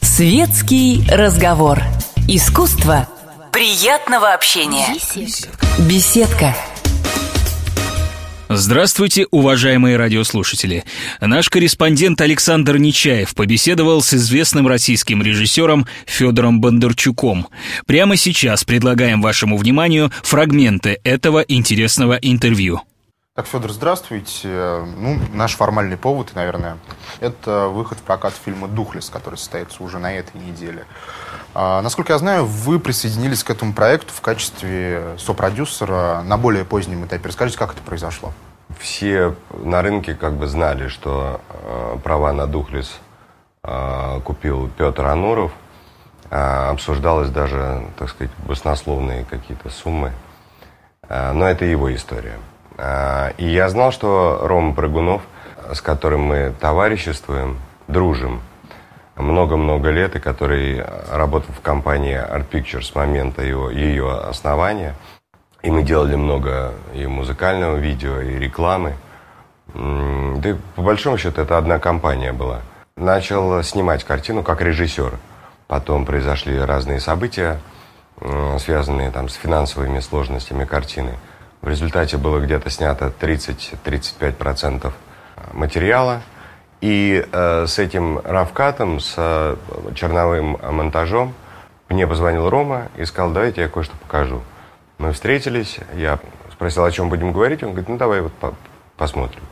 Светский разговор. Искусство приятного общения. Беседка. Здравствуйте, уважаемые радиослушатели. Наш корреспондент Александр Нечаев побеседовал с известным российским режиссером Федором Бондарчуком. Прямо сейчас предлагаем вашему вниманию фрагменты этого интересного интервью. Так, Федор, здравствуйте. Ну, наш формальный повод, наверное, это выход в прокат фильма «Духлес», который состоится уже на этой неделе. А, насколько я знаю, вы присоединились к этому проекту в качестве сопродюсера на более позднем этапе. Расскажите, как это произошло? Все на рынке как бы знали, что э, права на «Духлес» э, купил Петр Ануров. Э, обсуждалось даже, так сказать, баснословные какие-то суммы. Э, но это его история. А, и я знал, что Рома Прыгунов, с которым мы товариществуем, дружим много-много лет, и который работал в компании Art Pictures с момента его, ее основания. И мы делали много и музыкального видео, и рекламы. Да и по большому счету это одна компания была. Начал снимать картину как режиссер. Потом произошли разные события, связанные там, с финансовыми сложностями картины. В результате было где-то снято 30-35% материала. И э, с этим равкатом, с э, черновым монтажом мне позвонил Рома и сказал, давайте я кое-что покажу. Мы встретились, я спросил, о чем будем говорить. Он говорит, ну давай вот по посмотрим.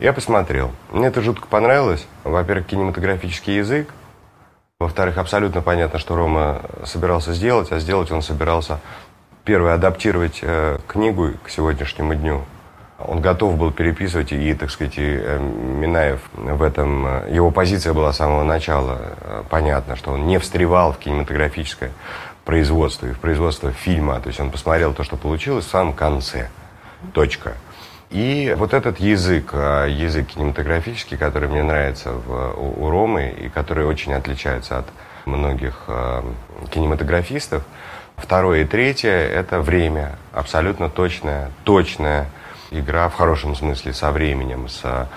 Я посмотрел. Мне это жутко понравилось. Во-первых, кинематографический язык. Во-вторых, абсолютно понятно, что Рома собирался сделать, а сделать он собирался первое, адаптировать э, книгу к сегодняшнему дню. Он готов был переписывать, и, так сказать, и, э, Минаев в этом... Э, его позиция была с самого начала э, понятна, что он не встревал в кинематографическое производство и в производство фильма. То есть он посмотрел то, что получилось в самом конце. Точка. И вот этот язык, э, язык кинематографический, который мне нравится в, у, у Ромы и который очень отличается от многих э, кинематографистов, Второе и третье – это время. Абсолютно точная, точная игра в хорошем смысле со временем, с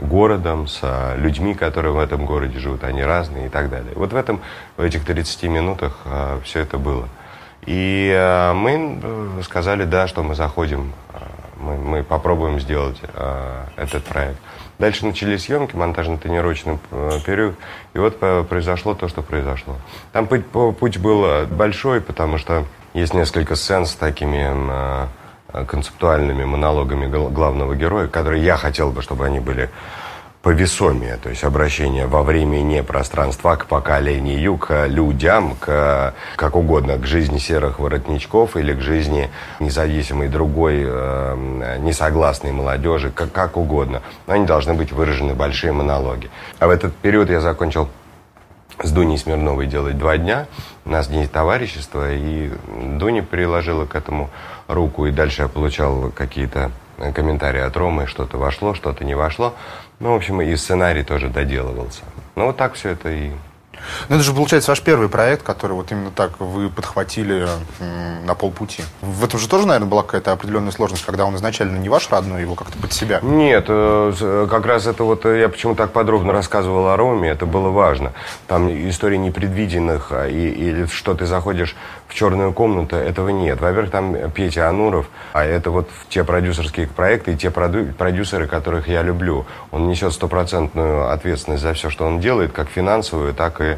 городом, с людьми, которые в этом городе живут, они разные и так далее. Вот в этом, в этих 30 минутах э, все это было. И э, мы э, сказали, да, что мы заходим, мы, мы попробуем сделать э, этот проект. Дальше начались съемки, монтажно-тренировочный э, период, и вот произошло то, что произошло. Там путь, путь был большой, потому что есть несколько сцен с такими э, концептуальными монологами главного героя, которые я хотел бы, чтобы они были повесомее, то есть обращение во времени пространства к поколению, к людям, к как угодно, к жизни серых воротничков или к жизни независимой другой э, несогласной молодежи, как, как угодно. Но они должны быть выражены большие монологи. А в этот период я закончил с Дуней Смирновой делать два дня. У нас день товарищества, и Дуня приложила к этому руку, и дальше я получал какие-то комментарии от Ромы, что-то вошло, что-то не вошло. Ну, в общем, и сценарий тоже доделывался. Ну, вот так все это и ну, это же, получается, ваш первый проект, который вот именно так вы подхватили на полпути. В этом же тоже, наверное, была какая-то определенная сложность, когда он изначально не ваш родной, его как-то под себя. Нет, э, как раз это вот, э, я почему так подробно рассказывал о Роме, это было важно. Там истории непредвиденных, а, и, или что ты заходишь в черную комнату, этого нет. Во-первых, там Петя Ануров, а это вот те продюсерские проекты и те продюсеры, которых я люблю. Он несет стопроцентную ответственность за все, что он делает, как финансовую, так и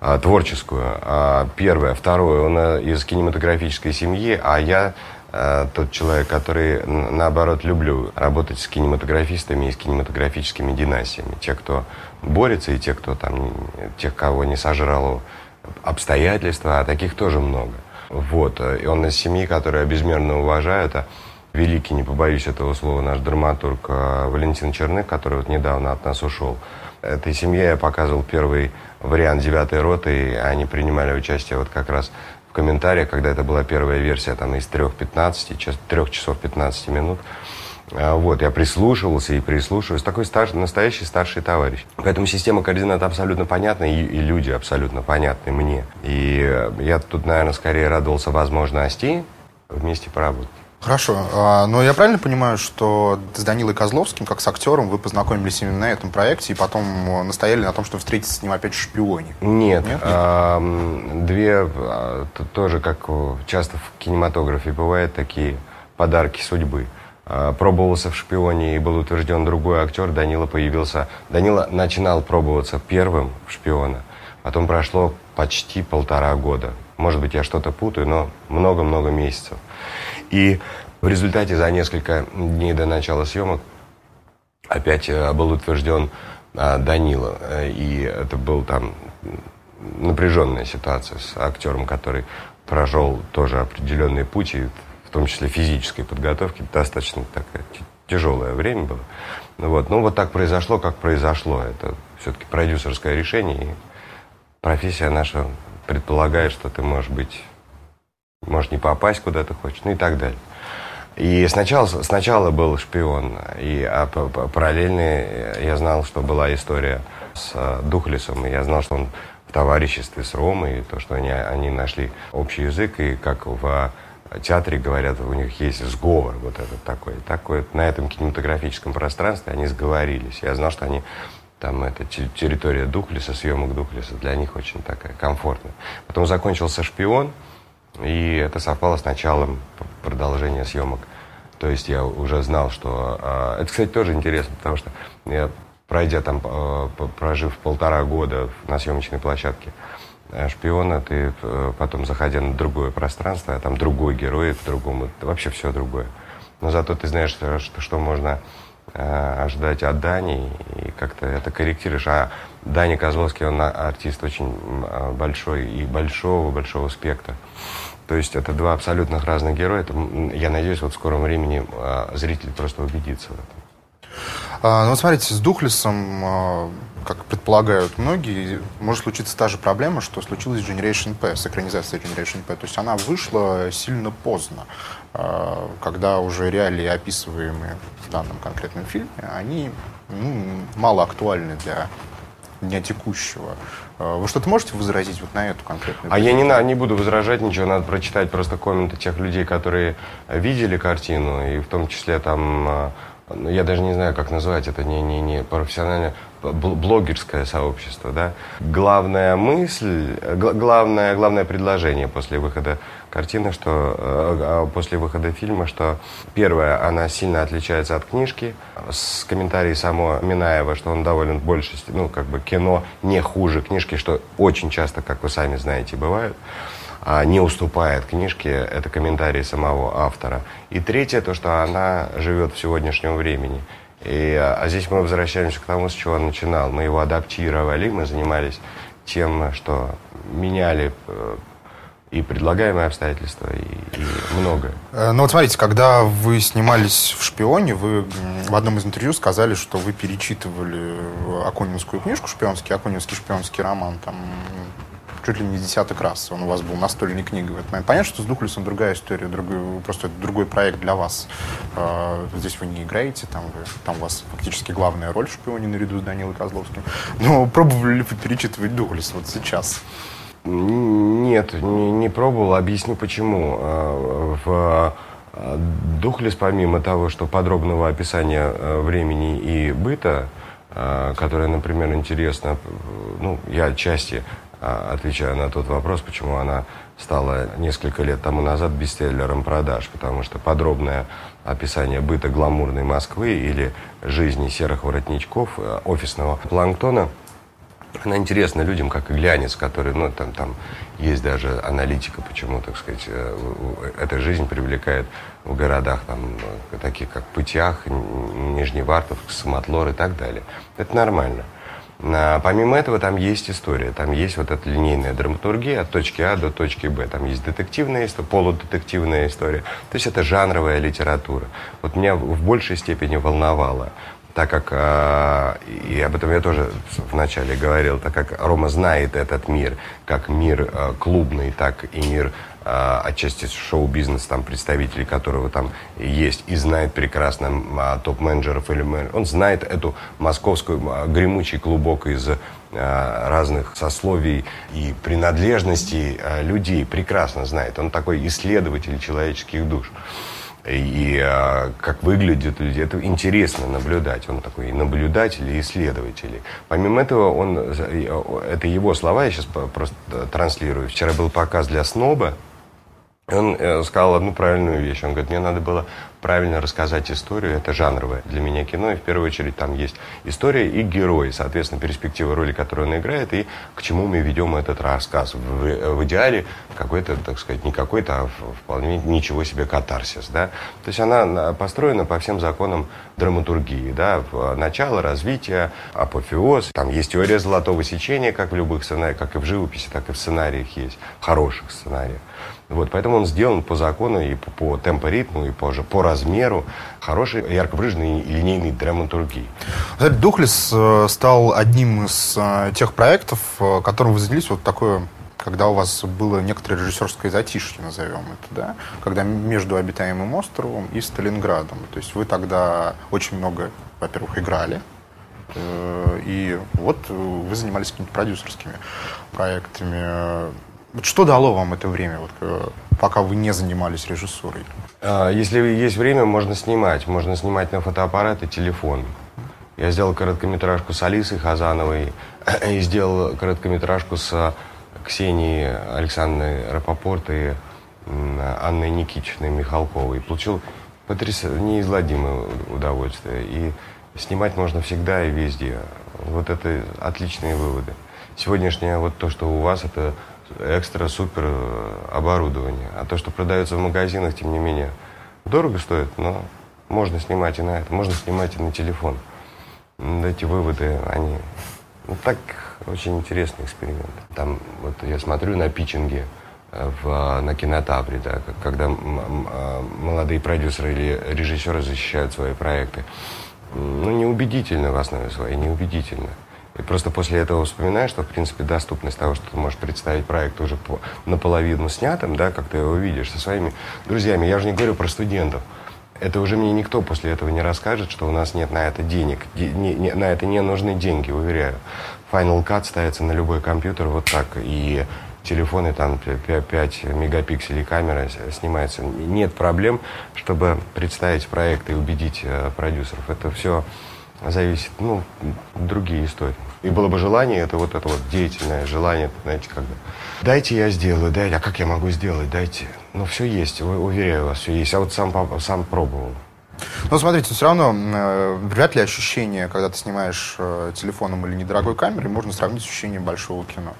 а, творческую. А, первое. Второе, он э, из кинематографической семьи, а я а, тот человек, который, наоборот, люблю работать с кинематографистами и с кинематографическими династиями. Те, кто борется, и те, кто там, тех, кого не сожрало обстоятельства, а таких тоже много. Вот. И он из семьи, которая безмерно уважает, а великий, не побоюсь этого слова, наш драматург Валентин Черных, который вот недавно от нас ушел. Этой семье я показывал первый вариант девятой роты, и они принимали участие вот как раз в комментариях, когда это была первая версия, там из 3-15, 3 часов 15 минут. А, вот, я прислушивался и прислушиваюсь. Такой старший, настоящий старший товарищ. Поэтому система координат абсолютно понятна, и, и люди абсолютно понятны мне. И я тут, наверное, скорее радовался возможности вместе поработать. Хорошо. А, но я правильно понимаю, что с Данилой Козловским, как с актером, вы познакомились именно на этом проекте и потом э, настояли на том, что встретиться с ним опять в «Шпионе»? Нет. Нет? А, две, а, тоже, как часто в кинематографе бывает, такие подарки судьбы. А, пробовался в «Шпионе» и был утвержден другой актер, Данила появился... Данила начинал пробоваться первым в «Шпиона», потом прошло почти полтора года. Может быть, я что-то путаю, но много-много месяцев. И в результате за несколько дней до начала съемок опять э, был утвержден а, Данила. И это был там напряженная ситуация с актером, который прошел тоже определенные пути, в том числе физической подготовки. Достаточно такое тяжелое время было. Вот. Ну, вот так произошло, как произошло. Это все-таки продюсерское решение. И профессия наша предполагает, что ты можешь быть может не попасть куда ты хочешь, ну и так далее. И сначала, сначала был шпион, и а параллельно я знал, что была история с а, Духлесом, и я знал, что он в товариществе с Ромой, и то, что они, они нашли общий язык, и как в театре говорят, у них есть сговор вот этот такой. такой на этом кинематографическом пространстве они сговорились. Я знал, что они там это территория Духлеса, съемок Духлеса, для них очень такая комфортная. Потом закончился «Шпион», и это совпало с началом продолжения съемок. То есть я уже знал, что... А, это, кстати, тоже интересно, потому что я, пройдя там, а, прожив полтора года на съемочной площадке э, шпиона, ты э, потом, заходя на другое пространство, а там другой герой в другом, вообще все другое. Но зато ты знаешь, что, что можно э, ожидать от Дани, и как-то это корректируешь. А Дани Козловский, он артист очень большой и большого-большого спектра. То есть это два абсолютно разных героя. Это, я надеюсь, вот в скором времени а, зритель просто убедится в этом. А, ну смотрите, с Духлесом, а, как предполагают многие, может случиться та же проблема, что случилась Generation P, с экранизацией Generation P. То есть она вышла сильно поздно, а, когда уже реалии, описываемые в данном конкретном фильме, они ну, мало актуальны для дня текущего. А, вы что-то можете возразить вот на эту конкретную? А я не, на, не буду возражать ничего, надо прочитать просто комменты тех людей, которые видели картину, и в том числе там, а, ну, я даже не знаю, как назвать это, не, не, не профессиональное, блогерское сообщество, да. Главная мысль, главное, главное предложение после выхода картины, что э, а, после выхода фильма, что первое, она сильно отличается от книжки, с комментарией само Минаева, что он доволен больше, ну, как бы кино не хуже книжки, что очень часто, как вы сами знаете, бывает, не уступает книжке, это комментарии самого автора. И третье, то, что она живет в сегодняшнем времени. И, а, а здесь мы возвращаемся к тому, с чего он начинал. Мы его адаптировали, мы занимались тем, что меняли э, и предлагаемые обстоятельства, и, и многое. Э, ну вот смотрите, когда вы снимались в «Шпионе», вы в одном из интервью сказали, что вы перечитывали Акунинскую книжку «Шпионский», Акунинский шпионский роман, там чуть ли не десяток раз. Он у вас был настольной книгой в этот. Понятно, что с Духлесом другая история, другой, просто другой проект для вас. Э, здесь вы не играете, там, вы, там у вас фактически главная роль в «Шпионе» наряду с Данилой Козловским. Но пробовали ли вы перечитывать Духлес вот сейчас? Нет, не, не пробовал. Объясню почему. А, в а, Духлес, помимо того, что подробного описания а, времени и быта, которое, например, интересно, ну, я отчасти отвечаю на тот вопрос, почему она стала несколько лет тому назад бестселлером продаж, потому что подробное описание быта гламурной Москвы или жизни серых воротничков, офисного планктона – она интересна людям, как и глянец, который, ну, там, там есть даже аналитика, почему, так сказать, э, эта жизнь привлекает в городах, там, э, таких как Путях, Нижневартовск, Самотлор и так далее. Это нормально. А помимо этого, там есть история, там есть вот эта линейная драматургия от точки А до точки Б. Там есть детективная история, полудетективная история. То есть это жанровая литература. Вот меня в большей степени волновало так как, э, и об этом я тоже вначале говорил, так как Рома знает этот мир, как мир э, клубный, так и мир отчасти шоу-бизнес, там представителей которого там есть, и знает прекрасно э, топ-менеджеров или менеджеров. Он знает эту московскую э, гремучий клубок из э, разных сословий и принадлежностей э, людей, прекрасно знает. Он такой исследователь человеческих душ. и а, как выглядят люди. Это интересно наблюдать. Он такой и наблюдатель, и исследователь. Помимо этого, он, это его слова, я сейчас просто транслирую. Вчера был показ для сноба, он э, сказал одну правильную вещь. Он говорит, мне надо было правильно рассказать историю. Это жанровое для меня кино. И в первую очередь там есть история и герой. Соответственно, перспектива роли, которую он играет, и к чему мы ведем этот рассказ. В, в идеале какой-то, так сказать, не какой-то, а вполне ничего себе катарсис. Да? То есть она построена по всем законам драматургии. Да? Начало, развитие, апофеоз. Там есть теория золотого сечения, как в любых сценариях, как и в живописи, так и в сценариях есть. Хороших сценариях. Вот, поэтому он сделан по закону и по, по темпоритму, и по, по размеру хорошей, ярко выраженной линейной драматургии. Духлес э, стал одним из э, тех проектов, э, которым вы занялись вот такое когда у вас было некоторое режиссерское затишье, назовем это, да, когда между обитаемым островом и Сталинградом. То есть вы тогда очень много, во-первых, играли, и вот вы занимались какими-то продюсерскими проектами. Что дало вам это время, вот, пока вы не занимались режиссурой? А, если есть время, можно снимать. Можно снимать на фотоаппарат и телефон. Я сделал короткометражку с Алисой Хазановой и сделал короткометражку с Ксенией Александрой Рапопорт и Анной Никитичной Михалковой. Получил потряс... неизгладимое удовольствие. И снимать можно всегда и везде. Вот это отличные выводы. Сегодняшнее вот то, что у вас, это экстра-супер э, оборудование. А то, что продается в магазинах, тем не менее, дорого стоит, но можно снимать и на это, можно снимать и на телефон. Эти выводы, они... Ну, так, очень интересный эксперимент. Там, вот я смотрю на питчинге э, в, на кинотавре, да, когда э, молодые продюсеры или режиссеры защищают свои проекты. Ну, неубедительно в основе своей, неубедительно. И просто после этого вспоминаешь, что, в принципе, доступность того, что ты можешь представить проект уже по, наполовину снятым, да, как ты его видишь со своими друзьями. Я уже не говорю про студентов. Это уже мне никто после этого не расскажет, что у нас нет на это денег. Де, не, не, на это не нужны деньги, уверяю. Final Cut ставится на любой компьютер вот так. И телефоны, там 5 мегапикселей камера снимается. Нет проблем, чтобы представить проект и убедить э, продюсеров. Это все зависит, ну, другие истории. И было бы желание, это вот это вот деятельное желание, знаете, как бы, дайте я сделаю, дайте, а как я могу сделать, дайте. Ну, все есть, уверяю вас, все есть. Я вот сам, сам пробовал. Но смотрите, все равно э, вряд ли ощущение, когда ты снимаешь э, телефоном или недорогой камерой, можно сравнить с ощущением большого кино.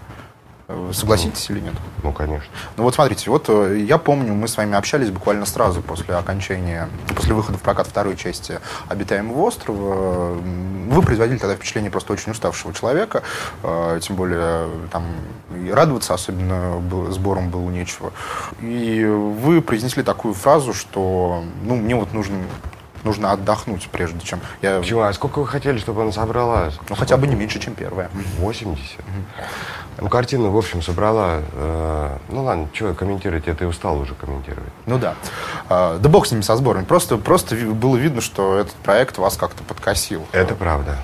Вы согласитесь ну, или нет? Ну, конечно. Ну вот смотрите, вот э, я помню, мы с вами общались буквально сразу после окончания, после выхода в прокат второй части «Обитаемого острова». Вы производили тогда впечатление просто очень уставшего человека, э, тем более там и радоваться особенно было, сбором было нечего. И вы произнесли такую фразу, что ну, мне вот нужно нужно отдохнуть, прежде чем я... Почему? А сколько вы хотели, чтобы она собралась? Ну, хотя бы не меньше, чем первая. 80? Угу. Ну, картина, в общем, собрала... Э, ну, ладно, что комментировать, это и устал уже комментировать. Ну, да. Э, да бог с ними, со сборами. Просто, просто было видно, что этот проект вас как-то подкосил. Это правда.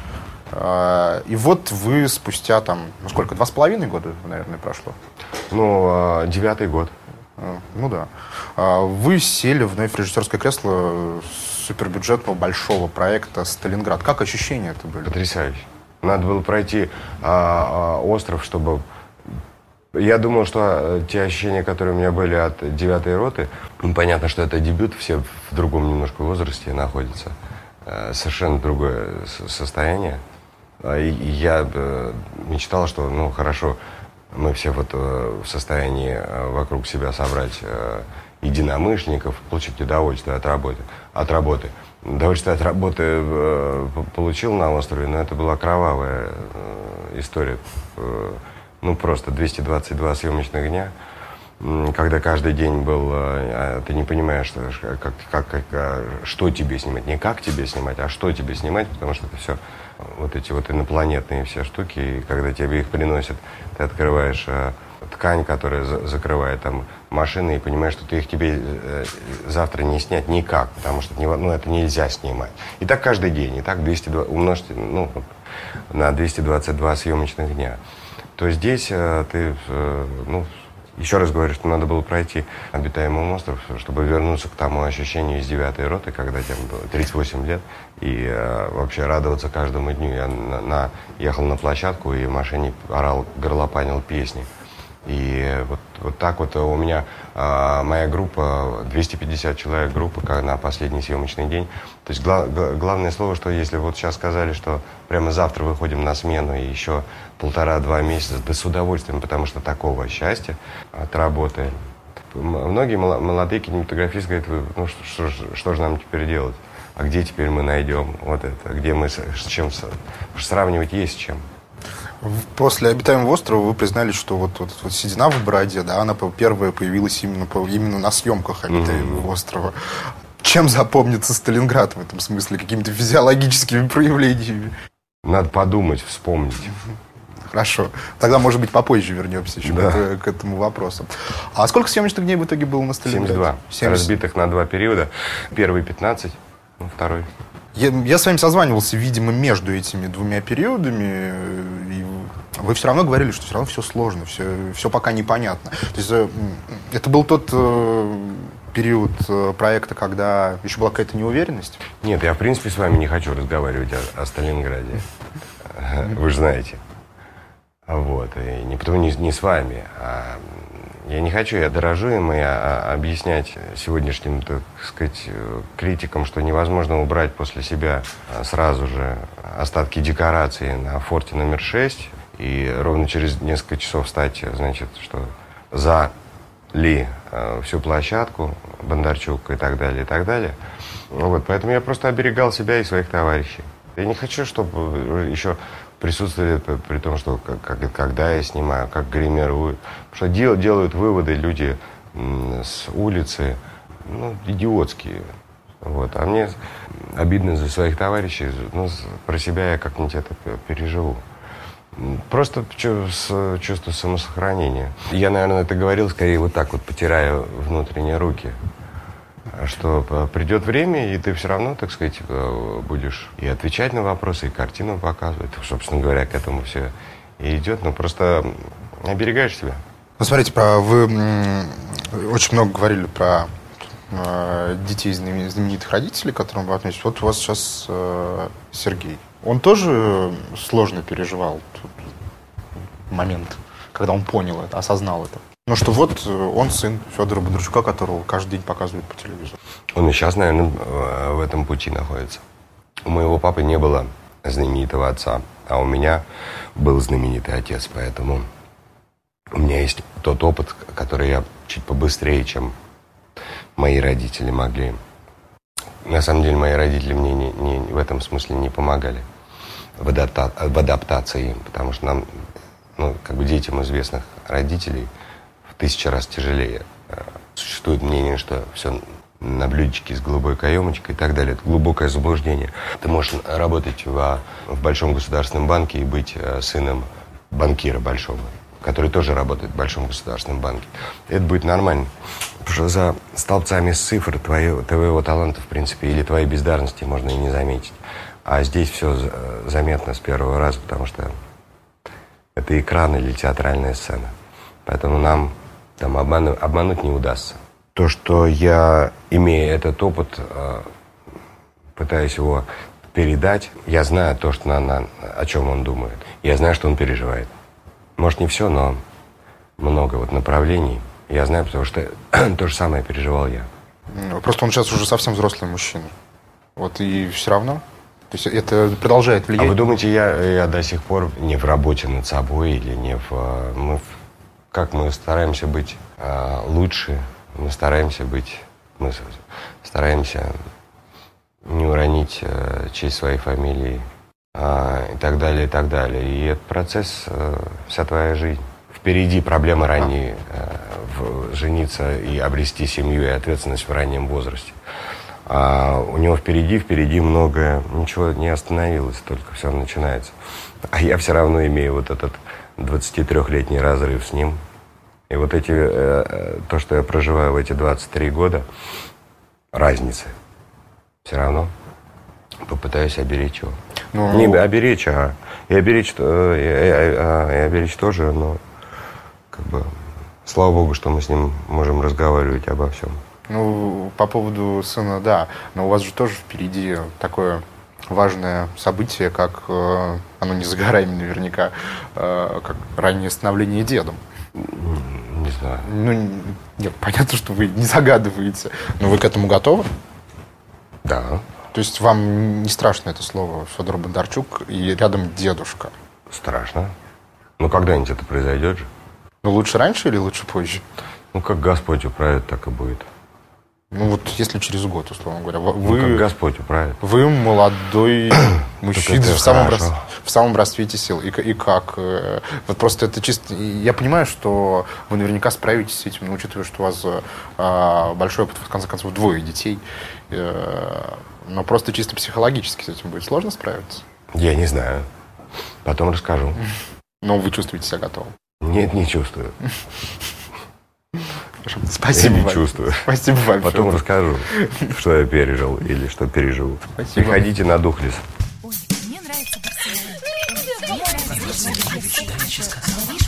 Э, и вот вы спустя там, ну, сколько, два с половиной года, наверное, прошло? Ну, э, девятый год. Ну, да. Вы сели вновь в режиссерское кресло супербюджетного большого проекта «Сталинград». Как ощущения это были? Потрясающе. Надо было пройти а, а, остров, чтобы... Я думал, что э, те ощущения, которые у меня были от девятой роты, ну, понятно, что это дебют, все в другом немножко возрасте находятся. Э, совершенно другое состояние. А, и я э, мечтал, что, ну, хорошо, мы все вот в состоянии вокруг себя собрать единомышленников, получить удовольствие от работы. От работы. Удовольствие от работы э, получил на острове, но это была кровавая э, история. Э, ну, просто 222 съемочных дня, когда каждый день был... А ты не понимаешь, как, как, как, а, что тебе снимать. Не как тебе снимать, а что тебе снимать, потому что это все вот эти вот инопланетные все штуки, и когда тебе их приносят, ты открываешь ткань, которая за закрывает там машины, и понимаешь, что ты их тебе э, завтра не снять никак, потому что не, ну, это нельзя снимать. И так каждый день, и так 202, умножьте ну, на 222 съемочных дня. То здесь э, ты, э, ну, Еще раз говорю, что надо было пройти обитаемый остров, чтобы вернуться к тому ощущению из девятой роты, когда тебе было 38 лет, и э, вообще радоваться каждому дню. Я на, на, ехал на площадку и в машине орал, горлопанил песни. И вот, вот так вот у меня а, моя группа, 250 человек группы на последний съемочный день. То есть гла, главное слово, что если вот сейчас сказали, что прямо завтра выходим на смену и еще полтора-два месяца, да с удовольствием, потому что такого счастья от работы. Многие молодые кинематографисты говорят, ну что, что, что же нам теперь делать? А где теперь мы найдем вот это? Где мы с чем сравнивать есть с чем? После обитаемого острова вы признались, что вот, вот, вот седина в бороде, да, она первая появилась именно, именно на съемках обитаемого mm-hmm. острова. Чем запомнится Сталинград в этом смысле? Какими-то физиологическими проявлениями? Надо подумать, вспомнить. Хорошо. Тогда, может быть, попозже вернемся еще да. к, к этому вопросу. А сколько съемочных дней в итоге было на Сталинграде? 72. 70. Разбитых на два периода. Первый 15, ну, второй я, я с вами созванивался, видимо, между этими двумя периодами, и вы все равно говорили, что все равно все сложно, все, все пока непонятно. То есть э, это был тот э, период э, проекта, когда еще была какая-то неуверенность? Нет, я в принципе с вами не хочу разговаривать о, о Сталинграде. Вы же знаете. Вот. И не потому не, не с вами, а я не хочу, я дорожу им и а, а, объяснять сегодняшним, так сказать, критикам, что невозможно убрать после себя а, сразу же остатки декорации на форте номер 6 и ровно через несколько часов встать, значит, что за ли всю площадку, Бондарчук и так далее, и так далее. Вот, поэтому я просто оберегал себя и своих товарищей. Я не хочу, чтобы еще присутствовали при том, что как, когда я снимаю, как гримирую. Потому что дел, делают выводы люди с улицы, ну, идиотские. Вот. А мне обидно за своих товарищей, ну, про себя я как-нибудь это переживу. Просто чувство самосохранения. Я, наверное, это говорил скорее вот так вот, потирая внутренние руки что придет время, и ты все равно, так сказать, э, будешь и отвечать на вопросы, и картину показывать. Собственно говоря, к этому все и идет, но просто оберегаешь себя. Ну, смотрите, вы очень много говорили про э, детей знаменитых родителей, которым вы относитесь. Вот у вас сейчас э, Сергей. Он тоже сложно переживал тот момент, когда он понял это, осознал это. Ну что вот э, он сын Федора Бондарчука, которого каждый день показывают по телевизору. Он и сейчас, наверное, в этом пути находится. У моего папы не было знаменитого отца, а у меня был знаменитый отец, поэтому у меня есть тот опыт, который я чуть побыстрее, чем мои родители могли. На самом деле мои родители мне не, не, в этом смысле не помогали в, адапта, в адаптации, потому что нам, ну, как бы детям известных родителей – тысяча раз тяжелее. Э, существует мнение, что все на блюдечке с голубой каемочкой и так далее. Это глубокое заблуждение. Ты можешь работать в, в большом государственном банке и быть э, сыном банкира большого, который тоже работает в большом государственном банке. Это будет нормально. Потому что за столбцами цифр твоего, твоего таланта, в принципе, или твоей бездарности можно и не заметить. А здесь все э, заметно с первого раза, потому что это экран или театральная сцена. Поэтому нам там обмануть, обмануть не удастся. То, что я, имея этот опыт, э, пытаюсь его передать, я знаю то, что на, на, о чем он думает. Я знаю, что он переживает. Может, не все, но много вот направлений. Я знаю, потому что то же самое переживал я. Ну, просто он сейчас уже совсем взрослый мужчина. Вот и все равно. То есть это продолжает влиять. А вы думаете, я, я до сих пор не в работе над собой или не в... Э, мы как мы стараемся быть э, лучше, мы стараемся быть, мы стараемся не уронить э, честь своей фамилии э, и так далее, и так далее. И этот процесс э, вся твоя жизнь. Впереди проблемы ранние, э, в, жениться и обрести семью и ответственность в раннем возрасте. А у него впереди, впереди многое, ничего не остановилось, только все начинается. А я все равно имею вот этот 23-летний разрыв с ним. И вот эти, э, э, то, что я проживаю в эти 23 года, разницы. Все равно попытаюсь оберечь его. Ну, Не оберечь, а и оберечь, э, и, и, и оберечь тоже, но как бы Слава богу, что мы с ним можем разговаривать обо всем. Ну, по поводу сына, да. Но у вас же тоже впереди такое важное событие, как э, оно не за горами наверняка, э, как раннее становление дедом. Не знаю. Ну, нет, понятно, что вы не загадываете, но вы к этому готовы? Да. То есть вам не страшно это слово Федор Бондарчук и рядом дедушка? Страшно. Но когда-нибудь это произойдет же. Ну, лучше раньше или лучше позже? Ну, как Господь управит, так и будет. Ну, вот если через год, условно говоря. Ну, Вы, как Господь управит. вы молодой мужчина в самом, рас- в самом расцвете сил. И, и как? э, Вот просто это чисто... Я понимаю, что вы наверняка справитесь с этим, но учитывая, что у вас э, большой опыт, в конце концов, двое детей, э, но просто чисто психологически с этим будет сложно справиться. Я не знаю. Потом расскажу. Но вы чувствуете себя готовым. Нет, не чувствую. Хорошо. Спасибо Я не вам. чувствую. Спасибо вам. Потом расскажу, что я пережил или что переживу. Спасибо. Приходите на. Мне нравится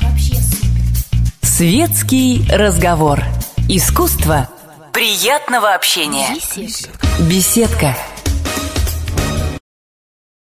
вообще супер. Светский разговор. Искусство приятного общения. Беседка. Беседка.